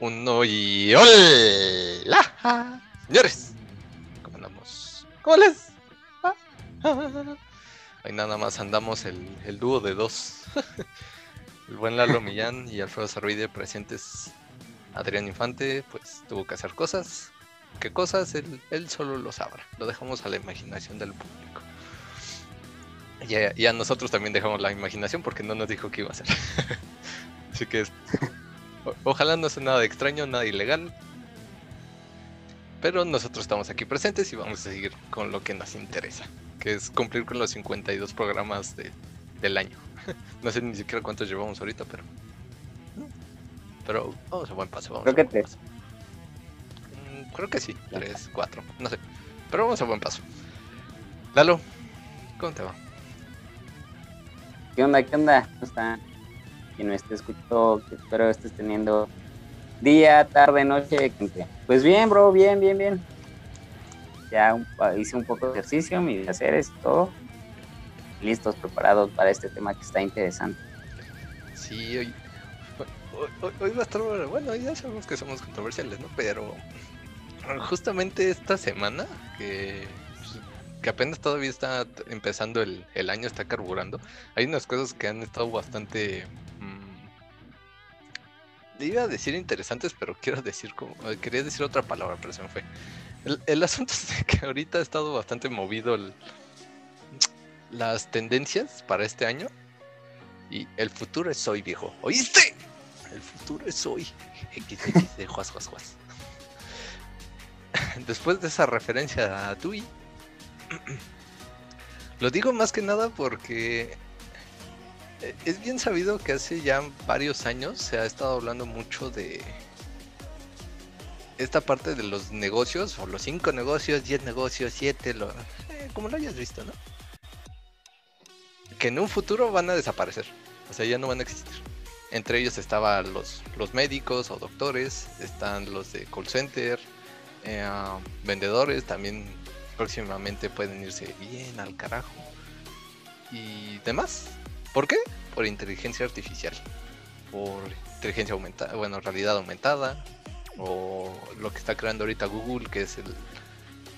uno y ¡Hola! Señores, ¿cómo andamos? ¿Cómo les? Ahí nada más andamos el, el dúo de dos. el buen Lalo Millán y Alfredo Sarvide presentes. Adrián Infante, pues tuvo que hacer cosas. ¿Qué cosas? Él, él solo lo sabrá. Lo dejamos a la imaginación del público. Y a, nosotros también dejamos la imaginación porque no nos dijo qué iba a hacer. Así que ojalá no sea nada extraño, nada ilegal. Pero nosotros estamos aquí presentes y vamos a seguir con lo que nos interesa, que es cumplir con los 52 programas del año. no sé ni siquiera cuántos llevamos ahorita, pero. Pero vamos a buen paso. Vamos creo que tres. Mm, creo que sí, tres, cuatro, no sé. Pero vamos a buen paso. Lalo, ¿cómo te va? ¿Qué onda? ¿Qué onda? ¿Cómo está? Quien me esté escuchando, que espero estés teniendo día, tarde, noche. Pues bien, bro, bien, bien, bien. Ya hice un poco de ejercicio, mis haceres y todo. Listos, preparados para este tema que está interesante. Sí, hoy, hoy, va a estar, bueno, ya sabemos que somos controversiales, ¿no? Pero justamente esta semana que que apenas todavía está empezando el, año, está carburando, hay unas cosas que han estado bastante... Iba a decir interesantes, pero quiero decir como... Eh, quería decir otra palabra, pero se me fue. El, asunto es que ahorita ha estado bastante movido las tendencias para este año. Y el futuro es hoy, viejo. ¿Oíste? El futuro es hoy. XX de Juas, Juas, Juas. Después de esa referencia a Tui, Lo digo más que nada porque es bien sabido que hace ya varios años se ha estado hablando mucho de esta parte de los negocios, o los cinco negocios, 10 negocios, 7, lo, eh, como lo hayas visto, ¿no? Que en un futuro van a desaparecer, o sea, ya no van a existir. Entre ellos estaban los, los médicos o doctores, están los de call center, eh, vendedores, también próximamente pueden irse bien al carajo. Y demás. ¿Por qué? Por inteligencia artificial. Por inteligencia aumentada, bueno, realidad aumentada. O lo que está creando ahorita Google, que es el,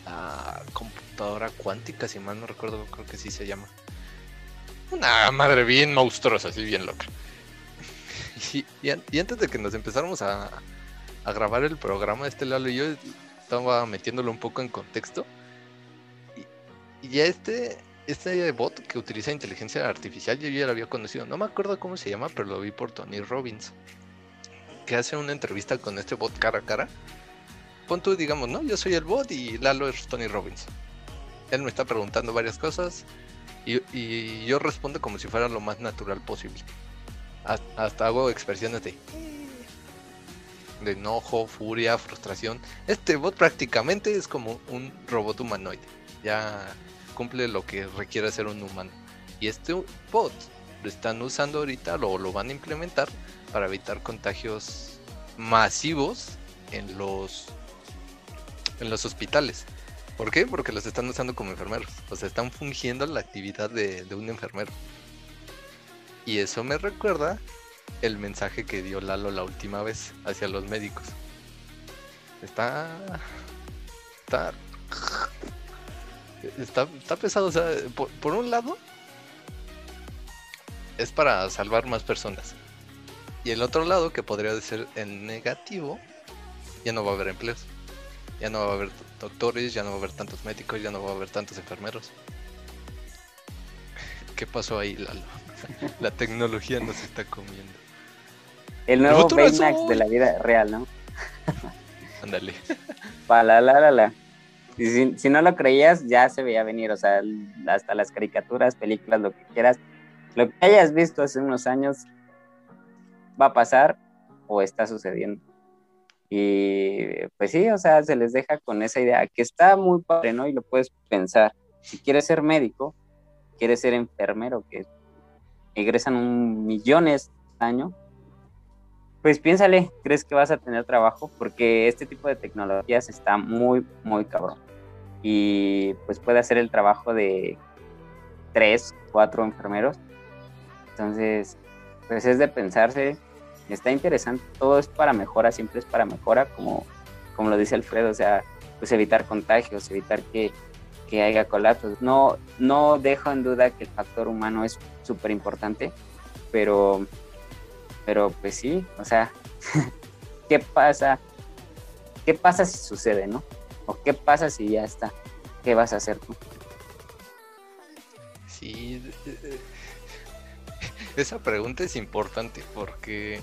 la computadora cuántica, si mal no recuerdo, creo que sí se llama. Una madre bien monstruosa, así bien loca. Y, y, antes de que nos empezáramos a, grabar el programa, este Lalo y yo estaba metiéndolo un poco en contexto. Y ya este, este bot que utiliza inteligencia artificial, yo ya lo había conocido. No me acuerdo cómo se llama, pero lo vi por Tony Robbins. Que hace una entrevista con este bot cara a cara. Pon tú, digamos, ¿no? Yo soy el bot y Lalo es Tony Robbins. Él me está preguntando varias cosas y, yo respondo como si fuera lo más natural posible. Hasta, hago expresiones de de enojo, furia, frustración. Este bot prácticamente es como un robot humanoide. Ya cumple lo que requiere ser un humano. Y este bot lo están usando ahorita, lo, lo van a implementar para evitar contagios masivos en los en los hospitales. ¿Por qué? Porque los están usando como enfermeros. O sea, están fungiendo la actividad de, de un enfermero. Y eso me recuerda el mensaje que dio Lalo la última vez hacia los médicos. Está. Está está, pesado. O sea, por, un lado, es para salvar más personas. Y el otro lado, que podría ser el negativo, ya no va a haber empleos. Ya no va a haber doctores, ya no va a haber tantos médicos, ya no va a haber tantos enfermeros. ¿Qué pasó ahí, Lalo? La tecnología nos está comiendo. El nuevo Baymax de la vida real, ¿no? Ándale. Para la la la. Si, si, no lo creías, ya se veía venir, o sea, hasta las caricaturas, películas, lo que quieras, lo que hayas visto hace unos años va a pasar o está sucediendo. Y pues sí, o sea, se les deja con esa idea que está muy padre, ¿no? Y lo puedes pensar. Si quieres ser médico, quieres ser enfermero, que ingresan un millones al año, pues piénsale, ¿crees que vas a tener trabajo? Porque este tipo de tecnologías está muy, muy cabrón y pues puede hacer el trabajo de tres, cuatro enfermeros. Entonces, pues es de pensarse está interesante, todo es para mejora, siempre es para mejora, como, como lo dice Alfredo, o sea, pues evitar contagios, evitar que, que haya colapsos. No, no dejo en duda que el factor humano es súper importante, pero, pero pues sí, o sea, ¿qué pasa? ¿Qué pasa si sucede, no? ¿O qué pasa si ya está? ¿Qué vas a hacer tú? Sí, esa pregunta es importante porque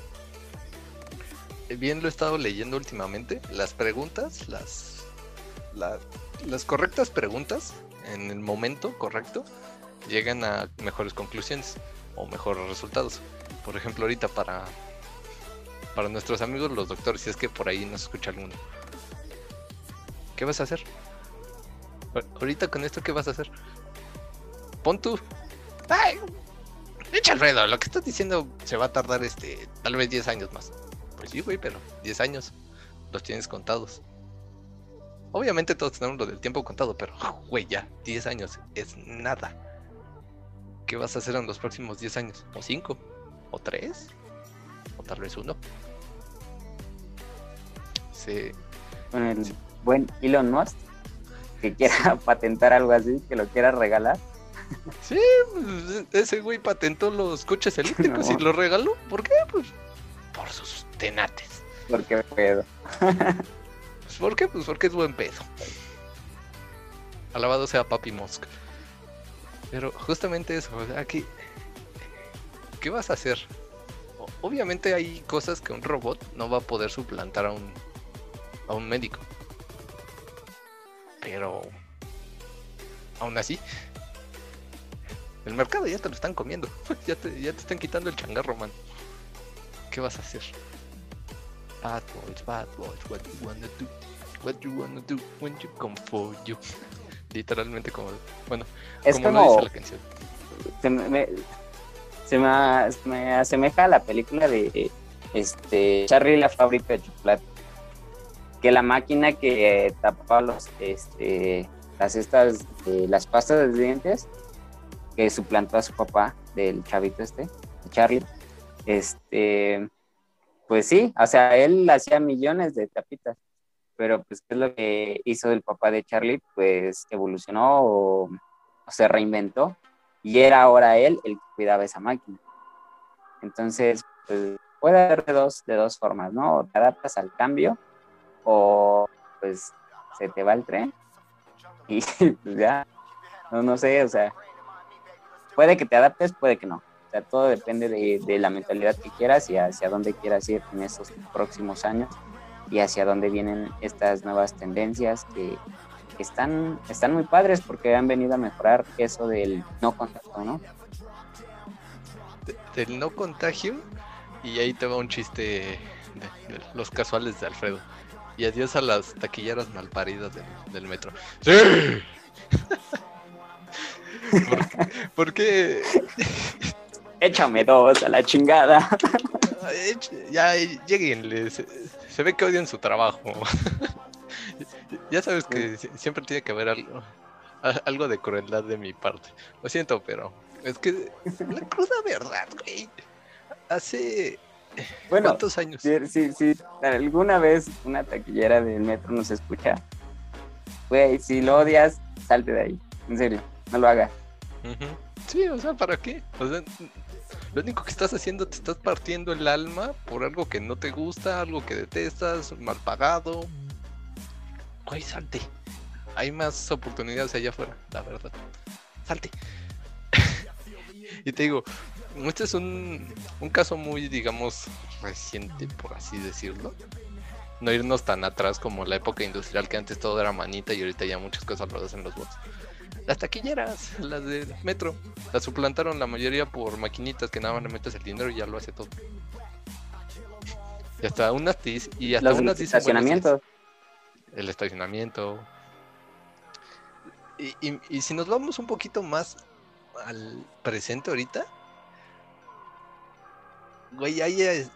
bien lo he estado leyendo últimamente. Las preguntas, las, las correctas preguntas en el momento correcto llegan a mejores conclusiones o mejores resultados. Por ejemplo, ahorita para para nuestros amigos los doctores, si es que por ahí nos escucha alguno. ¿Qué vas a hacer? Ahorita con esto, ¿qué vas a hacer? Pon tú. ¡Ay! Echa Alfredo, lo que estás diciendo se va a tardar este, tal vez 10 años más. Pues sí, güey, pero 10 años los tienes contados. Obviamente todos tenemos lo del tiempo contado, pero, güey, ya, 10 años es nada. ¿Qué vas a hacer en los próximos 10 años? ¿O 5? ¿O 3? ¿O tal vez uno? Sí. Con el buen Elon Musk, que quiera patentar algo así, que lo quiera regalar. Sí, pues, ese güey patentó los coches eléctricos y los regaló. ¿Por qué? Pues por sus tenates. Porque pedo. pues ¿por qué? Pues porque es buen pedo. Alabado sea Papi Musk. Pero justamente eso, ¿qué, ¿qué vas a hacer? Obviamente hay cosas que un robot no va a poder suplantar a un a un médico. Pero aún así, el mercado ya te lo están comiendo. ya, te, ya te están quitando el changarro, man. ¿Qué vas a hacer? Bad boys, bad boys, what you wanna do? What you wanna do when you come for you? Literalmente como, bueno, es como, lo dice la canción. Se me, se me, se me asemeja a la película de este Charlie la fábrica de chocolate que la máquina que tapaba los, este, las estas, las pastas de dientes, que suplantó a su papá del chavito este, Charlie, este, pues sí, o sea, él hacía millones de tapitas, pero pues qué es lo que hizo el papá de Charlie, pues evolucionó o, se reinventó y era ahora él el que cuidaba esa máquina. Entonces, pues, puede haber de dos, de dos formas, ¿no? te adaptas al cambio o pues se te va el tren y pues ya, no, no sé, o sea, puede que te adaptes, puede que no. O sea, todo depende de, la mentalidad que quieras y hacia dónde quieras ir en estos próximos años y hacia dónde vienen estas nuevas tendencias que, están, están muy padres porque han venido a mejorar eso del no contacto, ¿no? del no contagio y ahí te va un chiste de los casuales de Alfredo. Y adiós a las taquilleras malparidas del, metro. ¡Sí! ¿Por, qué? Échame dos a la chingada. Ya lleguen, se, ve que odian su trabajo. ya sabes que siempre tiene que haber algo, algo de crueldad de mi parte. Lo siento, pero es que la cruda verdad, güey. Hace bueno, ¿cuántos años? Si, si, alguna vez una taquillera del metro nos escucha, güey, si lo odias, salte de ahí. En serio, no lo hagas. Sí, o sea, ¿para qué? O sea, lo único que estás haciendo, te estás partiendo el alma por algo que no te gusta, algo que detestas, mal pagado. Güey, salte. Hay más oportunidades allá afuera, la verdad. Salte. y te digo, este es un, un caso muy, digamos, reciente, por así decirlo. No irnos tan atrás como la época industrial que antes todo era manita y ahorita ya muchas cosas lo hacen los bots. Las taquilleras, las de metro, las suplantaron la mayoría por maquinitas que nada más le metes el dinero y ya lo hace todo. Y hasta unas y hasta unas estacionamiento. el estacionamiento. Y, y, y si nos vamos un poquito más al presente ahorita, Güey, ahí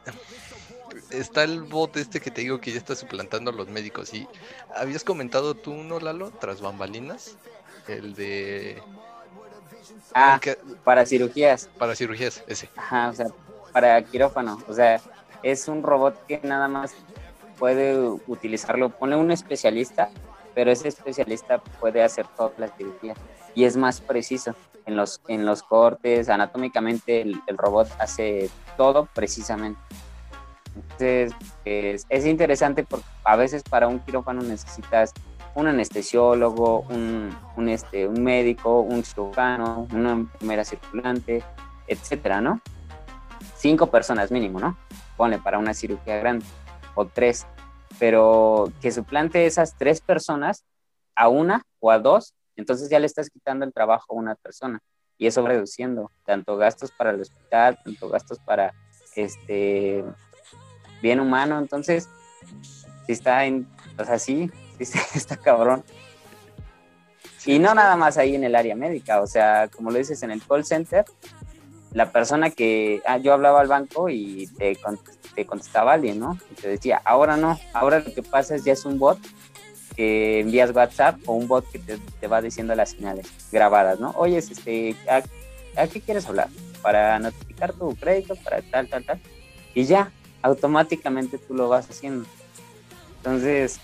está el bot este que te digo que ya está suplantando a los médicos. Y habías comentado tú, ¿no, Lalo? Tras bambalinas. El de. Ah, para cirugías. Para cirugías, ese. Ajá, o sea, para quirófano. O sea, es un robot que nada más puede utilizarlo, pone un especialista, pero ese especialista puede hacer toda la cirugía y es más preciso en los, en los cortes, anatómicamente el, robot hace todo precisamente. Entonces es, interesante porque a veces para un quirófano necesitas un anestesiólogo, un, un, este, un médico, un cirujano, una enfermera circulante, etcétera, ¿no? Cinco personas mínimo, ¿no? Pone para una cirugía grande, o tres, pero que suplante esas tres personas a una o a dos entonces ya le estás quitando el trabajo a una persona y eso reduciendo tanto gastos para el hospital, tanto gastos para este bien humano. Entonces, si está en, o sea, sí está cabrón. Y no nada más ahí en el área médica, o sea, como lo dices en el call center, la persona que ah, yo hablaba al banco y te, te contestaba alguien, ¿no? Y te decía, ahora no, ahora lo que pasa es ya es un bot que envías WhatsApp o un bot que te, va diciendo las señales grabadas, ¿no? Oye, este, ¿a, qué quieres hablar? Para notificar tu crédito, para tal, tal, tal. Y ya, automáticamente tú lo vas haciendo. Entonces,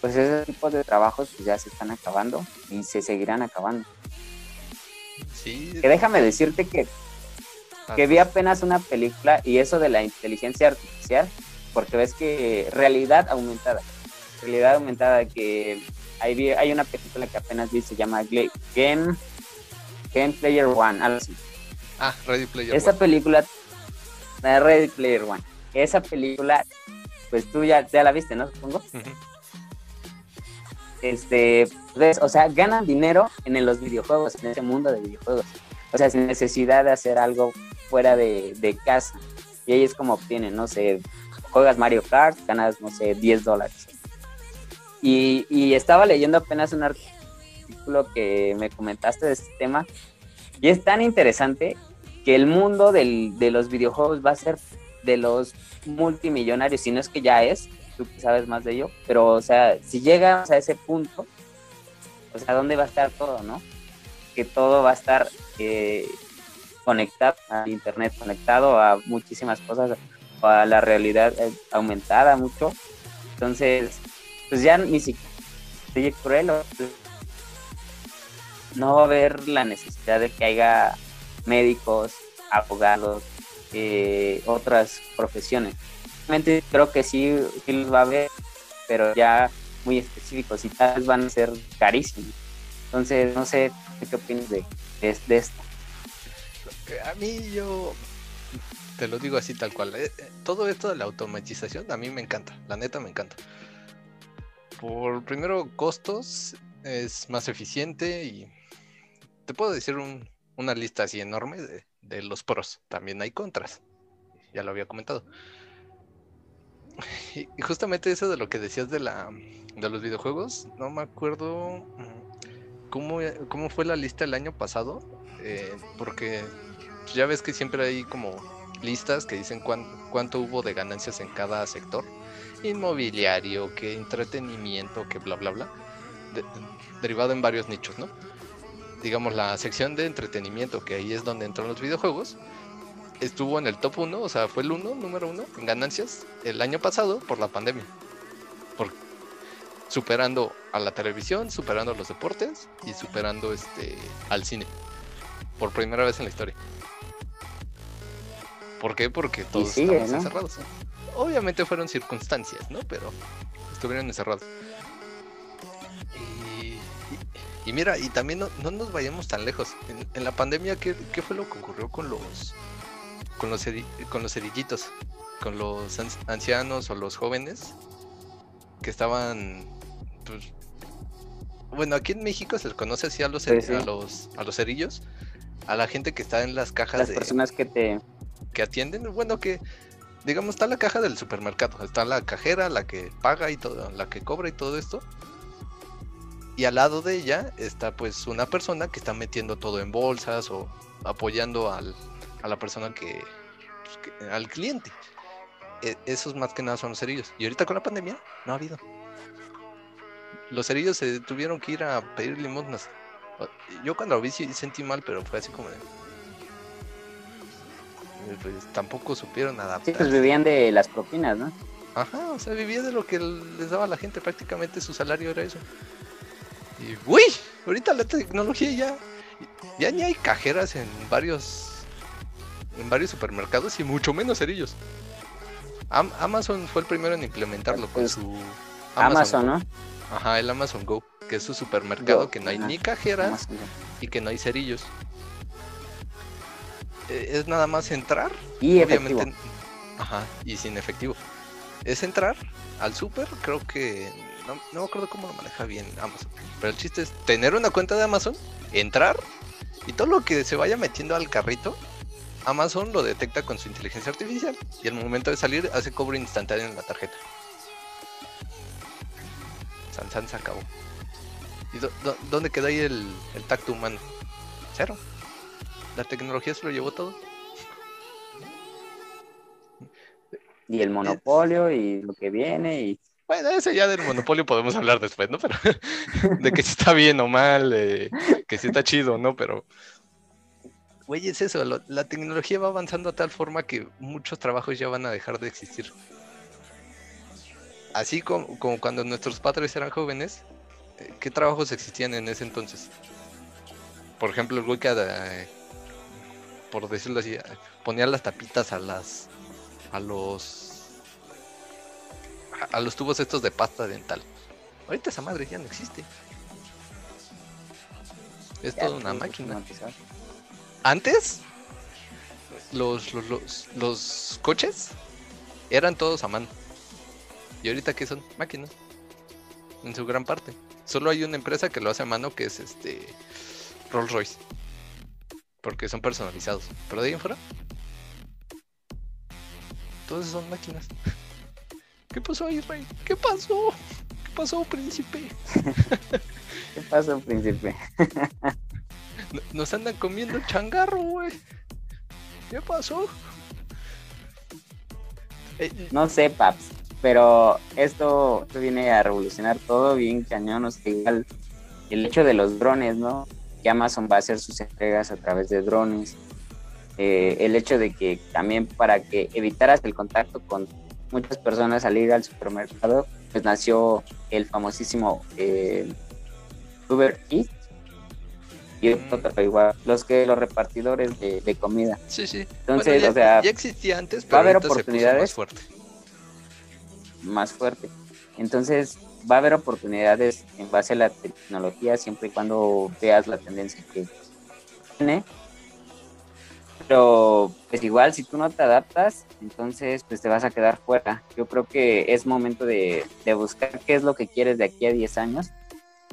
pues ese tipo de trabajos pues ya se están acabando y se seguirán acabando. Sí. Que déjame decirte que, que vi apenas una película y eso de la inteligencia artificial, porque ves que realidad aumentada realidad aumentada que hay, hay una película que apenas vi, se llama Game, Game Player One, algo así. Ah, Ready Player Esa película, Ready Player One, esa película, pues tú ya, ya la viste, ¿no? Supongo. Este, pues, o sea, ganan dinero en los videojuegos, en ese mundo de videojuegos. O sea, sin necesidad de hacer algo fuera de, de casa. Y ahí es como obtienen, no sé, juegas Mario Kart, ganas, no sé, 10 dólares. Y, estaba leyendo apenas un artículo que me comentaste de este tema y es tan interesante que el mundo de los videojuegos va a ser de los multimillonarios, si no es que ya es, tú sabes más de ello, pero o sea, si llegamos a ese punto, o sea, ¿dónde va a estar todo, no? Que todo va a estar eh, conectado a internet, conectado a muchísimas cosas, a la realidad eh, aumentada mucho. Entonces, pues ya ni siquiera cruel, no va a haber la necesidad de que haya médicos, abogados, eh, otras profesiones. Realmente creo que sí, sí los va a haber, pero ya muy específicos y tal vez van a ser carísimos. Entonces, no sé qué opinas de, de, esto. A mí yo te lo digo así tal cual. Eh, eh, todo esto de la automatización a mí me encanta, la neta me encanta por primero costos, es más eficiente y te puedo decir una lista así enorme de, los pros. También hay contras, ya lo había comentado. Y, justamente eso de lo que decías de la de los videojuegos, no me acuerdo mm, cómo, cómo fue la lista el año pasado, eh, porque ya ves que siempre hay como listas que dicen cuánto hubo de ganancias en cada sector inmobiliario, que entretenimiento, que bla, bla, bla, derivado en varios nichos, ¿no? Digamos, la sección de entretenimiento, que ahí es donde entran los videojuegos, estuvo en el top 1, o sea, fue el 1, número 1 en ganancias el año pasado por la pandemia. Superando a la televisión, superando a los deportes y superando este al cine. Por primera vez en la historia. ¿Por qué? Porque todos estaban encerrados. Obviamente fueron circunstancias, ¿no? Pero estuvieron encerrados. Y, mira, y también no, nos vayamos tan lejos. En, la pandemia, ¿qué, fue lo que ocurrió con los con los, con los cerillitos? Con los ancianos o los jóvenes que estaban pues, bueno, aquí en México se les conoce así a los, a los a los cerillos, a la gente que está en las cajas las personas que te que atienden, bueno, que digamos, está la caja del supermercado, está la cajera, la que paga y todo, la que cobra y todo esto. Y al lado de ella está pues una persona que está metiendo todo en bolsas o apoyando al, a la persona que, pues, al cliente. E, esos más que nada son los cerillos. Y ahorita con la pandemia no ha habido. Los cerillos se tuvieron que ir a pedir limosnas. Yo cuando lo vi sentí mal, pero fue así como de pues tampoco supieron Sí, adaptar. pues vivían de las propinas, ¿no? Ajá, o sea, vivía de lo que les daba la gente, prácticamente su salario era eso. Y uy, ahorita la tecnología ya ya ni hay cajeras en varios en varios supermercados y mucho menos cerillos. Am- Amazon fue el primero en implementarlo con Pues, su Amazon, ¿no? Ajá, el Amazon Go, que es su supermercado Go, que no hay ni cajeras Amazon. y que no hay cerillos. Eh, Es nada más entrar Y efectivo. Obviamente, ajá, y sin efectivo. Es entrar al super, creo que no, no me acuerdo cómo lo maneja bien Amazon. Pero el chiste es tener una cuenta de Amazon, entrar y todo lo que se vaya metiendo al carrito, Amazon lo detecta con su inteligencia artificial y al momento de salir hace cobro instantáneo en la tarjeta. San San se acabó. ¿Y dó- dó- dónde quedó ahí el, el tacto humano? Cero. La tecnología se lo llevó todo. Y el monopolio y lo que viene y Bueno, ese ya del monopolio podemos hablar después, ¿no? Pero de que si está bien o mal, eh, que si está chido, ¿no? Pero, güey, es eso, lo- la tecnología va avanzando a tal forma que muchos trabajos ya van a dejar de existir. Así como, como cuando nuestros padres eran jóvenes, eh, ¿qué trabajos existían en ese entonces? Por ejemplo, el güey que, eh, por decirlo así, ponía las tapitas a las, a los a- los tubos estos de pasta dental. Ahorita esa madre ya no existe. Es ya, toda una máquina. Antes, los, los, los, los coches eran todos a mano. Y ahorita que son máquinas. En su gran parte. Solo hay una empresa que lo hace a mano que es este Rolls Royce. Porque son personalizados. Pero de ahí en fuera. Todos son máquinas. ¿Qué pasó ahí, Rey? ¿Qué pasó? ¿Qué pasó, príncipe? ¿Qué pasó, príncipe? Nos andan comiendo el changarro, güey. ¿Qué pasó? Eh, No sé, Paps, pero esto, esto viene a revolucionar todo bien cañón. O sea, igual el hecho de los drones, ¿no? Que Amazon va a hacer sus entregas a través de drones. Eh, el hecho de que también para que evitaras el contacto con muchas personas al ir al supermercado, pues nació el famosísimo eh, Uber Eats. Y Mm. otro, igual, los que los repartidores de, de comida. sí, sí. Entonces, ya, o sea, ya existía antes, va pero a haber oportunidades. más fuerte. más fuerte. Entonces, va a haber oportunidades en base a la tecnología siempre y cuando veas la tendencia que tiene. Pero, pues igual, si tú no te adaptas, entonces pues te vas a quedar fuera. Yo creo que es momento de, de buscar qué es lo que quieres de aquí a 10 años.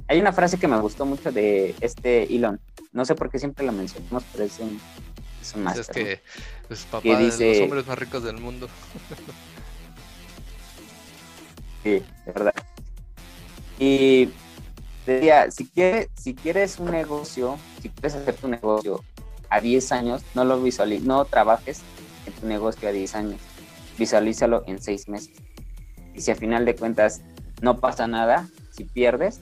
Hay una frase que me gustó mucho de este Elon. No sé por qué siempre la mencionamos, pero es un, es un Pues máster, es que es papá Que de dice- los hombres más ricos del mundo. Sí, de verdad. Y decía, si quieres, si quieres un negocio, si quieres hacer tu negocio a 10 años, no lo visualices, no trabajes en tu negocio a 10 años, visualízalo en 6 meses. Y si a final de cuentas no pasa nada, si pierdes,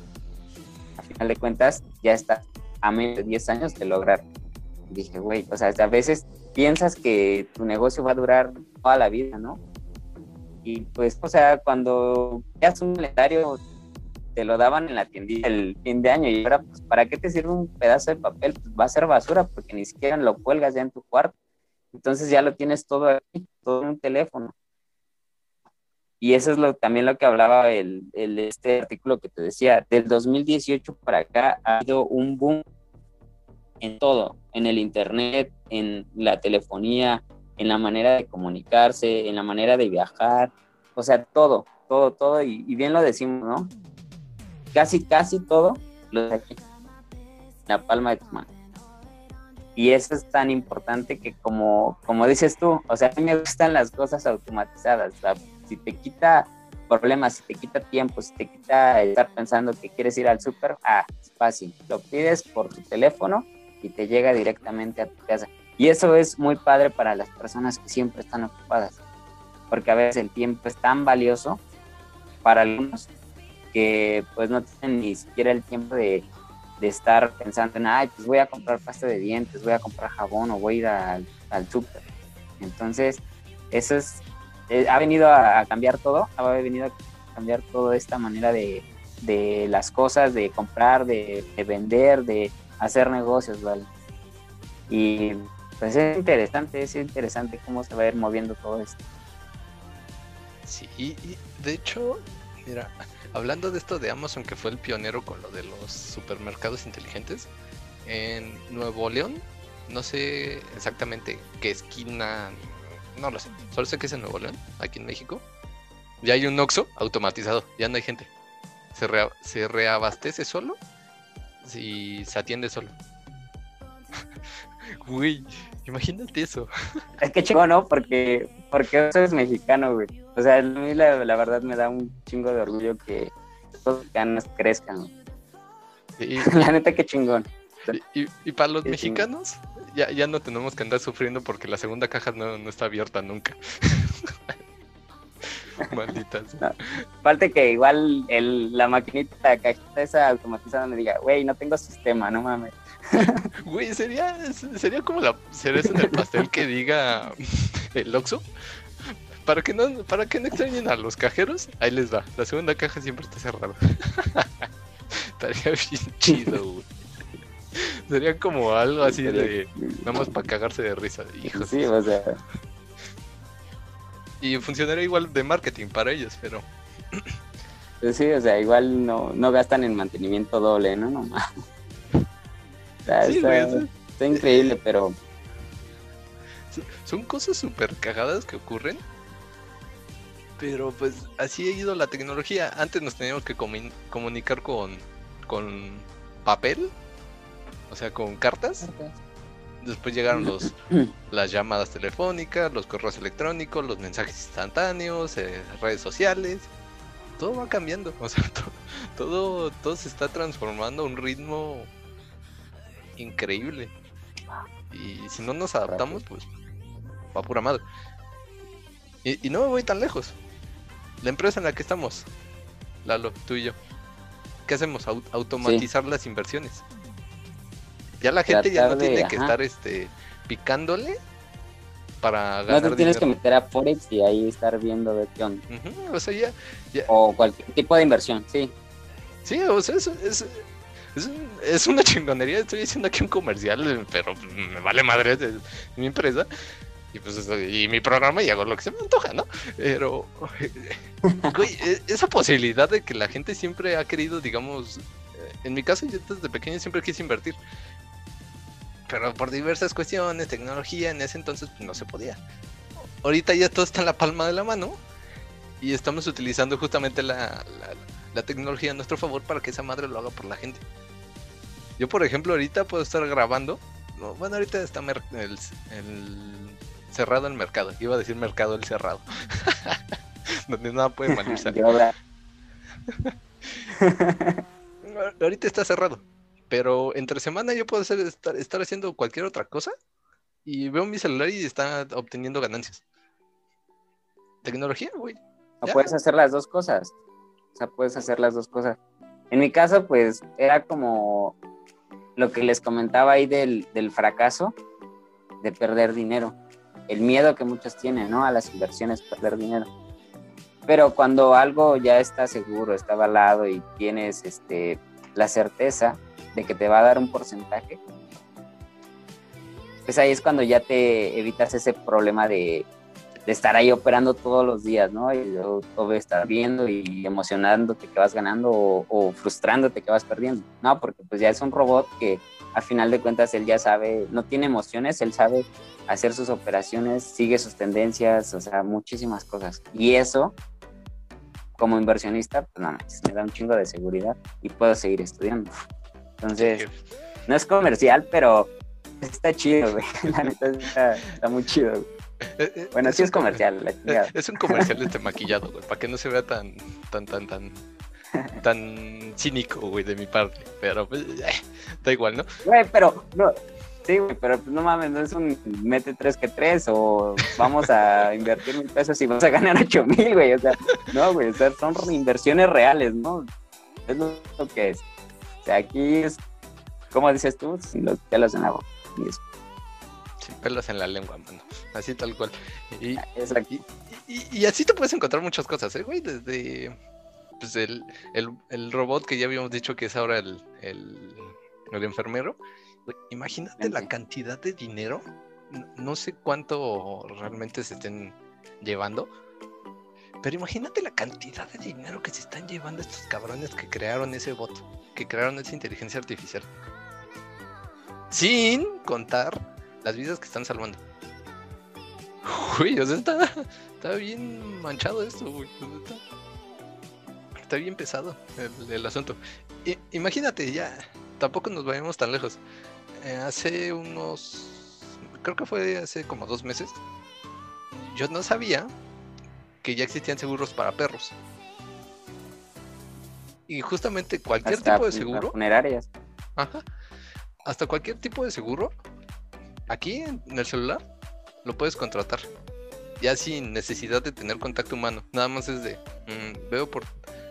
a final de cuentas ya estás a menos de 10 años de lograr. Y dije, güey, o sea, a veces piensas que tu negocio va a durar toda la vida, ¿no? Y pues, o sea, cuando veas un calendario, te lo daban en la tiendita el fin de año y ahora, pues, ¿para qué te sirve un pedazo de papel? Pues va a ser basura porque ni siquiera lo cuelgas ya en tu cuarto. Entonces ya lo tienes todo aquí, todo en un teléfono. Y eso es lo, también lo que hablaba el, el- este artículo que te decía. Del 2018 para acá ha habido un boom en todo, en el internet, en la telefonía, en la manera de comunicarse, en la manera de viajar, o sea, todo, todo, todo, y, bien lo decimos, ¿no? Casi, casi todo lo de aquí, la palma de tu mano. Y eso es tan importante que como, como dices tú, o sea, a mí me gustan las cosas automatizadas, si te quita problemas, si te quita tiempo, si te quita estar pensando que quieres ir al súper, ah, es fácil, lo pides por tu teléfono y te llega directamente a tu casa. Y eso es muy padre para las personas que siempre están ocupadas, porque a veces el tiempo es tan valioso para algunos que pues no tienen ni siquiera el tiempo de, de estar pensando en, ay, pues voy a comprar pasta de dientes, voy a comprar jabón o voy a ir al, al súper. Entonces, eso es, eh, ha venido a, cambiar todo, ha venido a cambiar toda esta manera de, de las cosas, de comprar, de, vender, de hacer negocios, ¿vale? Y pues es interesante, es interesante cómo se va a ir moviendo todo esto. Sí, y, de hecho, mira, hablando de esto de Amazon, que fue el pionero con lo de los supermercados inteligentes, en Nuevo León, no sé exactamente qué esquina, no lo sé, solo sé que es en Nuevo León, aquí en México. Ya hay un Oxxo automatizado, ya no hay gente. Se, se reabastece solo y se atiende solo. Uy, imagínate eso. Es que chico, ¿no? Porque, porque eso es mexicano, güey. O sea, a mí la, verdad me da un chingo de orgullo que los mexicanos crezcan. la neta, qué chingón. Y, para los mexicanos, ya, ya no tenemos que andar sufriendo porque la segunda caja no, está abierta nunca. Malditas. Falta que igual el, la maquinita, la cajita esa automatizada me diga, güey, no tengo sistema, no mames. Güey, sería, sería como la cereza en el pastel que diga el Oxxo. Para que no, para que no extrañen a los cajeros, ahí les va. La segunda caja siempre está cerrada. Estaría bien chido, güey. Sería como algo así de. Nada más para cagarse de risa. Hijos. Sí, o sea. Y funcionaría igual de marketing para ellos, pero. Pues sí, o sea, igual no, no gastan en mantenimiento doble, ¿no? no está, está, increíble, pero. Son cosas súper cagadas que ocurren. Pero pues así ha ido la tecnología. Antes nos teníamos que comunicar con, con papel o sea, con cartas. Después llegaron los, las llamadas telefónicas, los correos electrónicos, los mensajes instantáneos, eh, redes sociales. Todo va cambiando. O sea, todo, todo se está transformando a un ritmo increíble. Y si no nos adaptamos, pues va pura madre. Y, y, no me voy tan lejos. La empresa en la que estamos, Lalo, tú y yo, ¿qué hacemos? automatizar las inversiones. Ya la gente ya no tiene que estar este picándole para ganar No te tienes que meter a Forex y ahí estar viendo de qué onda. o sea, ya, O cualquier tipo de inversión, sí. Sí, o sea, es, es, es, una chingonería. Estoy haciendo aquí un comercial, pero me vale madre mi empresa. Y pues y mi programa y hago lo que se me antoja, ¿no? Pero e, esa posibilidad de que la gente siempre ha querido, digamos, eh, en mi caso yo desde pequeño siempre quise invertir pero por diversas cuestiones, tecnología, en ese entonces pues, no se podía. Ahorita ya todo está en la palma de la mano y estamos utilizando justamente la, tecnología a nuestro favor para que esa madre lo haga por la gente. Yo, por ejemplo, ahorita puedo estar grabando. bueno, ahorita está el, cerrado el mercado. Iba a decir mercado el cerrado. Donde nada puede malirse. ahorita está cerrado. Pero entre semana yo puedo hacer, estar, haciendo cualquier otra cosa y veo mi celular y está obteniendo ganancias. Tecnología, güey. O puedes hacer las dos cosas. O sea, puedes hacer las dos cosas. En mi caso, pues era como lo que les comentaba ahí del, del fracaso, de perder dinero. El miedo que muchos tienen, ¿no? A las inversiones, perder dinero. Pero cuando algo ya está seguro, está avalado y tienes este, la certeza, de que te va a dar un porcentaje, pues ahí es cuando ya te evitas ese problema de, estar ahí operando todos los días, ¿no? Y, o, estar viendo y emocionándote que vas ganando o, frustrándote que vas perdiendo, ¿no? Porque pues ya es un robot que a final de cuentas él ya sabe, no tiene emociones, él sabe hacer sus operaciones, sigue sus tendencias, o sea, muchísimas cosas. Y eso, como inversionista, pues nada más, me da un chingo de seguridad y puedo seguir estudiando. Entonces, no es comercial, pero está chido, güey. La neta está, muy chido, güey. Eh, eh, bueno, sí es comercial, Es un comercial este maquillado, güey, para que no se vea tan, tan, tan, tan, tan cínico, güey, de mi parte. Pero, pues, eh, da igual, ¿no? Güey, pero, no, sí, güey, pero pues, no mames, no es un mete tres que tres o vamos a invertir mil pesos y vamos a ganar ocho mil, güey. O sea, no, güey, o sea, son inversiones reales, ¿no? Es lo que es. O sea, aquí es, como dices tú, los pelos en la boca. Pelos en la lengua, mano. Así tal cual. Y, Exacto. y, y así te puedes encontrar muchas cosas, ¿eh, güey? Desde pues el, el, el robot que ya habíamos dicho que es ahora el, el, el enfermero. Güey, Imagínate la cantidad de dinero. No, no sé cuánto realmente se estén llevando. Pero imagínate la cantidad de dinero que se están llevando estos cabrones que crearon ese bot, que crearon esa inteligencia artificial. Sin contar las vidas que están salvando. Uy, o sea, está, está bien manchado esto, güey. Está, está bien pesado el, el asunto. I- imagínate, ya, tampoco nos vayamos tan lejos. Eh, hace unos, creo que fue hace como dos meses, yo no sabía que ya existían seguros para perros. Y justamente cualquier Hasta tipo de seguro, funerarias. ajá, hasta cualquier tipo de seguro, aquí en, el celular, lo puedes contratar. Ya sin necesidad de tener contacto humano. Nada más es de, mm, veo por,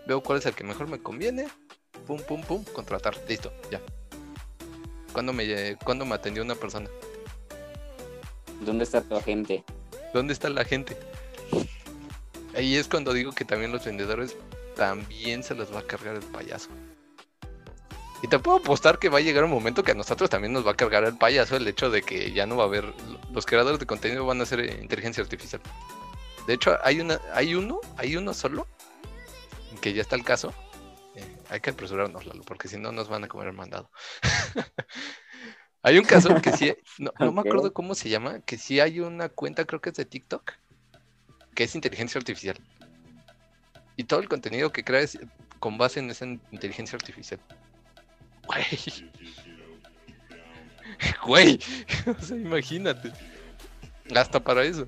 veo cuál es el que mejor me conviene, pum, pum, pum, contratar, listo, ya. ¿Cuándo me, cuándo me atendió una persona? ¿Dónde está tu agente? ¿Dónde está la gente? Ahí es cuando digo que también los vendedores también se los va a cargar el payaso. Y te puedo apostar que va a llegar un momento que a nosotros también nos va a cargar el payaso el hecho de que ya no va a haber. Los creadores de contenido van a ser eh, inteligencia artificial. De hecho, hay una, hay uno, hay uno solo, que ya está el caso. Eh, hay que apresurarnos, Lalo, porque si no nos van a comer el mandado. hay un caso que sí, no, no me acuerdo cómo se llama, que sí hay una cuenta, creo que es de TikTok, que es inteligencia artificial. Y todo el contenido que crea es con base en esa inteligencia artificial. Güey. Güey. O sea, imagínate. Hasta para eso.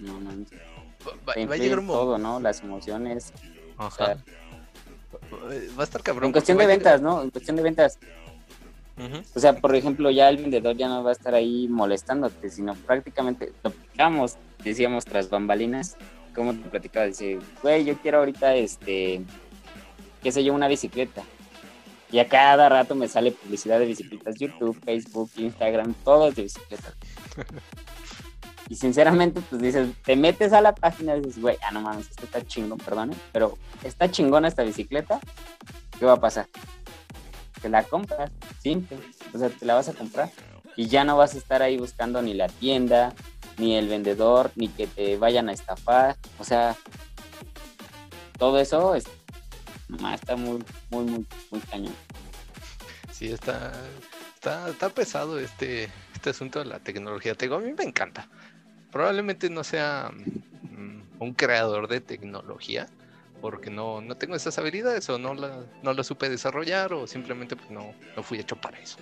No manches. Va, va- Te va a llegar un momento. todo, ¿no? Las emociones. Ajá. Va a estar cabrón. En cuestión de ventas, ¿no? En cuestión de ventas. O sea, por ejemplo, ya el vendedor ya no va a estar ahí molestándote, sino prácticamente lo platicamos, decíamos tras bambalinas, como te platicaba, dice, güey, yo quiero ahorita, este, qué sé yo, una bicicleta. Y a cada rato me sale publicidad de bicicletas, YouTube, Facebook, Instagram, todo es de bicicletas. Y sinceramente, pues dices, te metes a la página y dices, güey, ah, no mames, esto está chingón, perdón, pero está chingona esta bicicleta, ¿qué va a pasar? Te la compras, simple, o sea, te la vas a comprar. Y ya no vas a estar ahí buscando ni la tienda, ni el vendedor, ni que te vayan a estafar, o sea, todo eso no, está muy, muy, muy, cañón. Sí, está, está, está pesado este, este asunto de la tecnología. Te a mí me encanta. Probablemente no sea mm, un creador de tecnología, porque no, no tengo esas habilidades o no la, no la supe desarrollar o simplemente pues, no, no fui hecho para eso.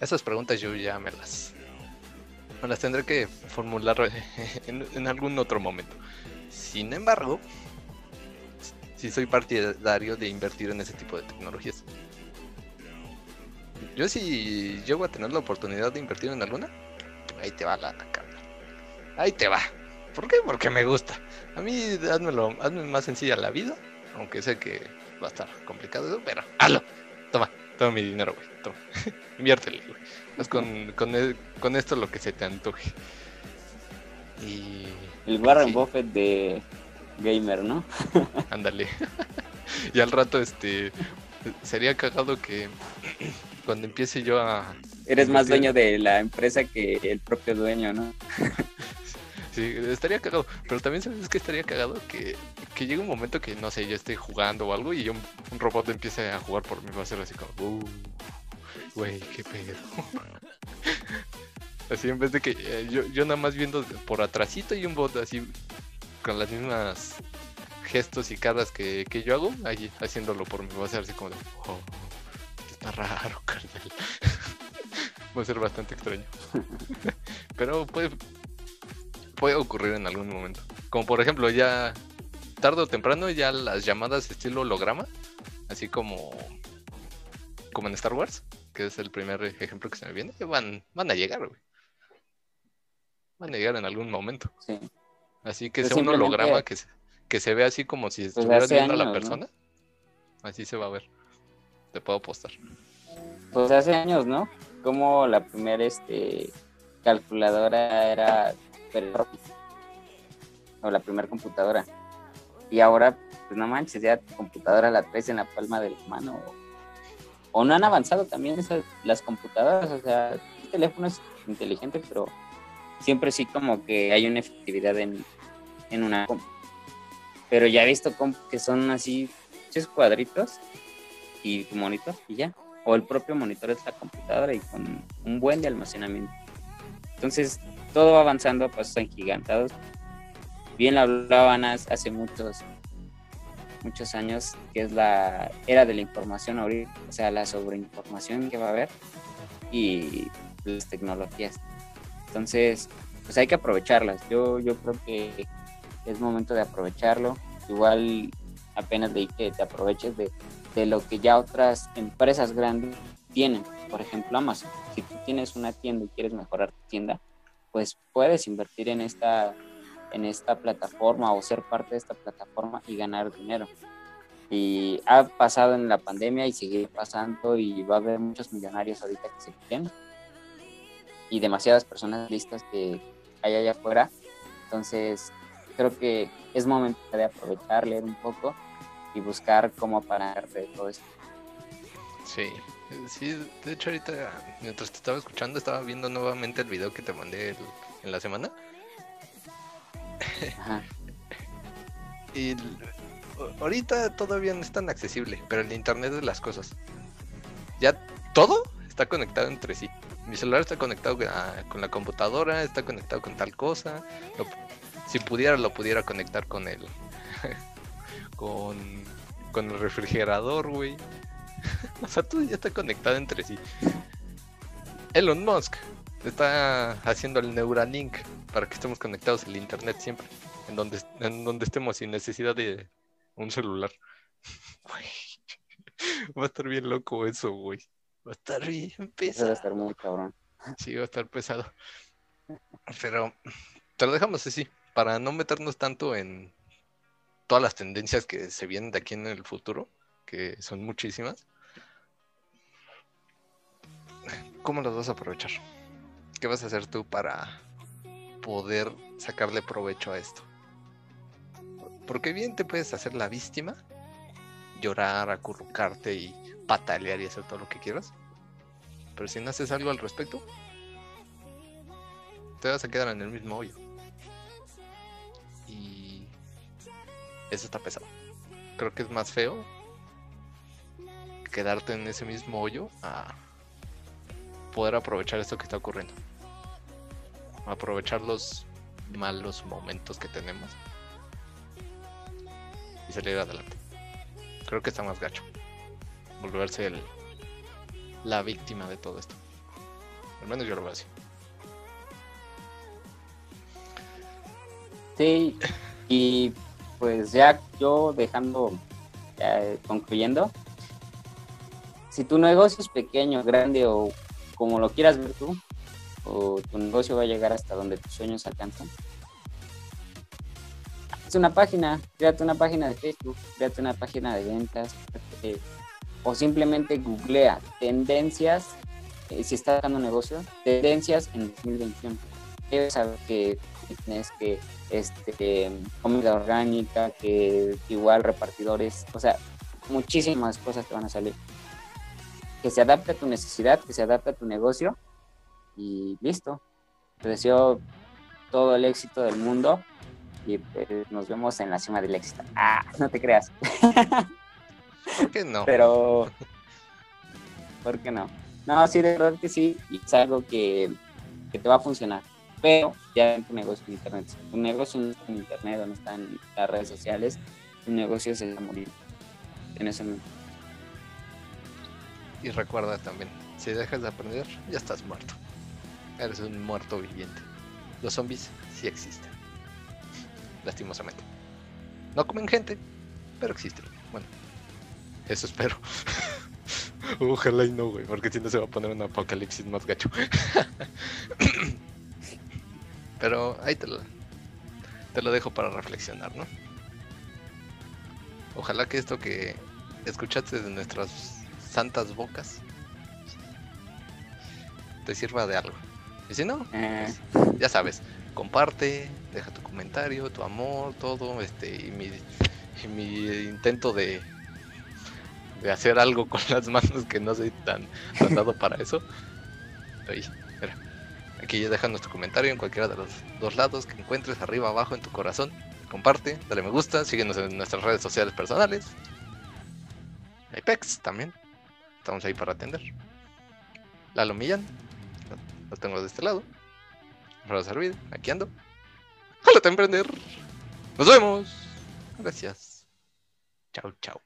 Esas preguntas yo ya me las, me las tendré que formular en, en algún otro momento. Sin embargo, sí soy partidario de invertir en ese tipo de tecnologías. Yo si llego a tener la oportunidad de invertir en alguna, ahí te va la carnal. Ahí te va. ¿Por qué? Porque me gusta. A mí házmelo, hazme más sencilla la vida, aunque sé que va a estar complicado eso, pero hazlo. Toma, toma mi dinero, güey. Toma. Inviértelo, güey. Haz con, con, e- con esto lo que se te antoje. Y El Warren Sí. Buffett de gamer, ¿no? Ándale. y al rato, este, sería cagado que cuando empiece yo a... Eres más dueño de la empresa que el propio dueño, ¿no? Sí, estaría cagado. Pero también sabes que estaría cagado que, que llegue un momento que, no sé, yo esté jugando o algo y un, un robot empiece a jugar por mí. Va a ser así como, uh, güey, qué pedo. así en vez de que eh, yo, yo nada más viendo por atrasito y un bot así con las mismas gestos y caras que, que yo hago, ahí haciéndolo por mí. Va a ser así como de, oh, está raro, carnal. va a ser bastante extraño. Pero puede, puede ocurrir en algún momento. Como por ejemplo, ya tarde o temprano ya las llamadas estilo holograma, así como como en Star Wars, que es el primer ejemplo que se me viene, van, van a llegar, güey. Van a llegar en algún momento. Sí. Así que Pues sea un holograma que se, que se ve así como si Pues estuvieras hace viendo a la persona. Así se va a ver. Te puedo apostar. Pues hace años, ¿no? cómo la primera este, calculadora era o la primera computadora. Y ahora, pues no manches, ya tu computadora la traes en la palma de la mano. O, no han avanzado también esas, las computadoras, o sea, el teléfono es inteligente, pero siempre sí como que hay una efectividad en, en una Pero ya he visto que son así, muchos cuadritos y monitor y ya. O el propio monitor es la computadora y con un buen de almacenamiento. Entonces, todo va avanzando a pasos agigantados. Bien lo hablaban hace muchos, muchos años, que es la era de la información ahorita, o sea, la sobreinformación que va a haber y las tecnologías. Entonces, pues hay que aprovecharlas. Yo, yo creo que es momento de aprovecharlo. Igual apenas de que te aproveches de, de lo que ya otras empresas grandes tienen. Por ejemplo, Amazon. Si tú tienes una tienda y quieres mejorar tu tienda, pues puedes invertir en esta, en esta plataforma o ser parte de esta plataforma y ganar dinero. Y ha pasado en la pandemia y sigue pasando y va a haber muchos millonarios ahorita que se quieren y demasiadas personas listas que hay allá afuera. Entonces, creo que es momento de aprovechar, leer un poco y buscar cómo parar de todo esto. Sí, sí, de hecho ahorita mientras te estaba escuchando estaba viendo nuevamente el video que te mandé en la semana. y ahorita todavía no es tan accesible, pero el internet de las cosas. Ya todo está conectado entre sí mi celular está conectado con la computadora, está conectado con tal cosa. Si pudiera, lo pudiera conectar con el. con, con el refrigerador, güey. o sea, todo ya está conectado entre sí. Elon Musk está haciendo el Neuralink para que estemos conectados al internet siempre. En donde, en donde estemos sin necesidad de un celular. Va a estar bien loco eso, güey. Va a estar bien pesado. Va a estar muy cabrón. Sí, va a estar pesado. Pero te lo dejamos así, para no meternos tanto en todas las tendencias que se vienen de aquí en el futuro, que son muchísimas. ¿Cómo las vas a aprovechar? ¿Qué vas a hacer tú para poder sacarle provecho a esto? Porque bien te puedes hacer la víctima, llorar, acurrucarte y patalear y hacer todo lo que quieras. Pero si no haces algo al respecto, te vas a quedar en el mismo hoyo. Eso está pesado. Creo que es más feo quedarte en ese mismo hoyo a poder aprovechar esto que está ocurriendo. Aprovechar los malos momentos que tenemos y salir adelante. Creo que está más gacho volverse el, la víctima de todo esto. Al menos yo lo veo así. Sí, y pues ya yo dejando, concluyendo, si tu negocio es pequeño, grande o como lo quieras ver tú, o tu negocio va a llegar hasta donde tus sueños alcanzan, es una página, créate una página de Facebook, créate una página de ventas, o simplemente googlea tendencias, eh, si estás dando negocio, tendencias en 2021. Debes saber que que este, comida orgánica, que igual repartidores, o sea, muchísimas cosas te van a salir. Que se adapte a tu necesidad, que se adapte a tu negocio y listo. Te deseo todo el éxito del mundo y pues, nos vemos en la cima del éxito. Ah, no te creas. ¿Por qué no? Pero, ¿por qué no? No, sí, de verdad que sí, y es algo que, que te va a funcionar. Pero ya en tu negocio en internet. Si tu negocio no está en internet o no está en las redes sociales, tu negocio se va a morir en ese momento. Y recuerda también, si dejas de aprender, ya estás muerto. Eres un muerto viviente. Los zombies sí existen. Lastimosamente. No comen gente, pero existen. Bueno, eso espero. Ojalá y no, güey, porque si no se va a poner un apocalipsis más gacho. Pero ahí te lo, te lo dejo para reflexionar, ¿no? Ojalá que esto que escuchaste de nuestras santas bocas te sirva de algo. Y si no, Eh, pues, ya sabes, comparte, deja tu comentario, tu amor, todo, este, y mi, y mi intento de, de hacer algo con las manos que no soy tan, dado para eso. Ahí, mira. Aquí ya deja nuestro comentario en cualquiera de los dos lados que encuentres, arriba, abajo, en tu corazón. Comparte, dale me gusta, síguenos en nuestras redes sociales personales. Apex también. Estamos ahí para atender. Lalo Millán. Lo, lo tengo de este lado. Para servir, aquí ando. ¡Jálate a emprender! ¡Nos vemos! Gracias. Chao, chao.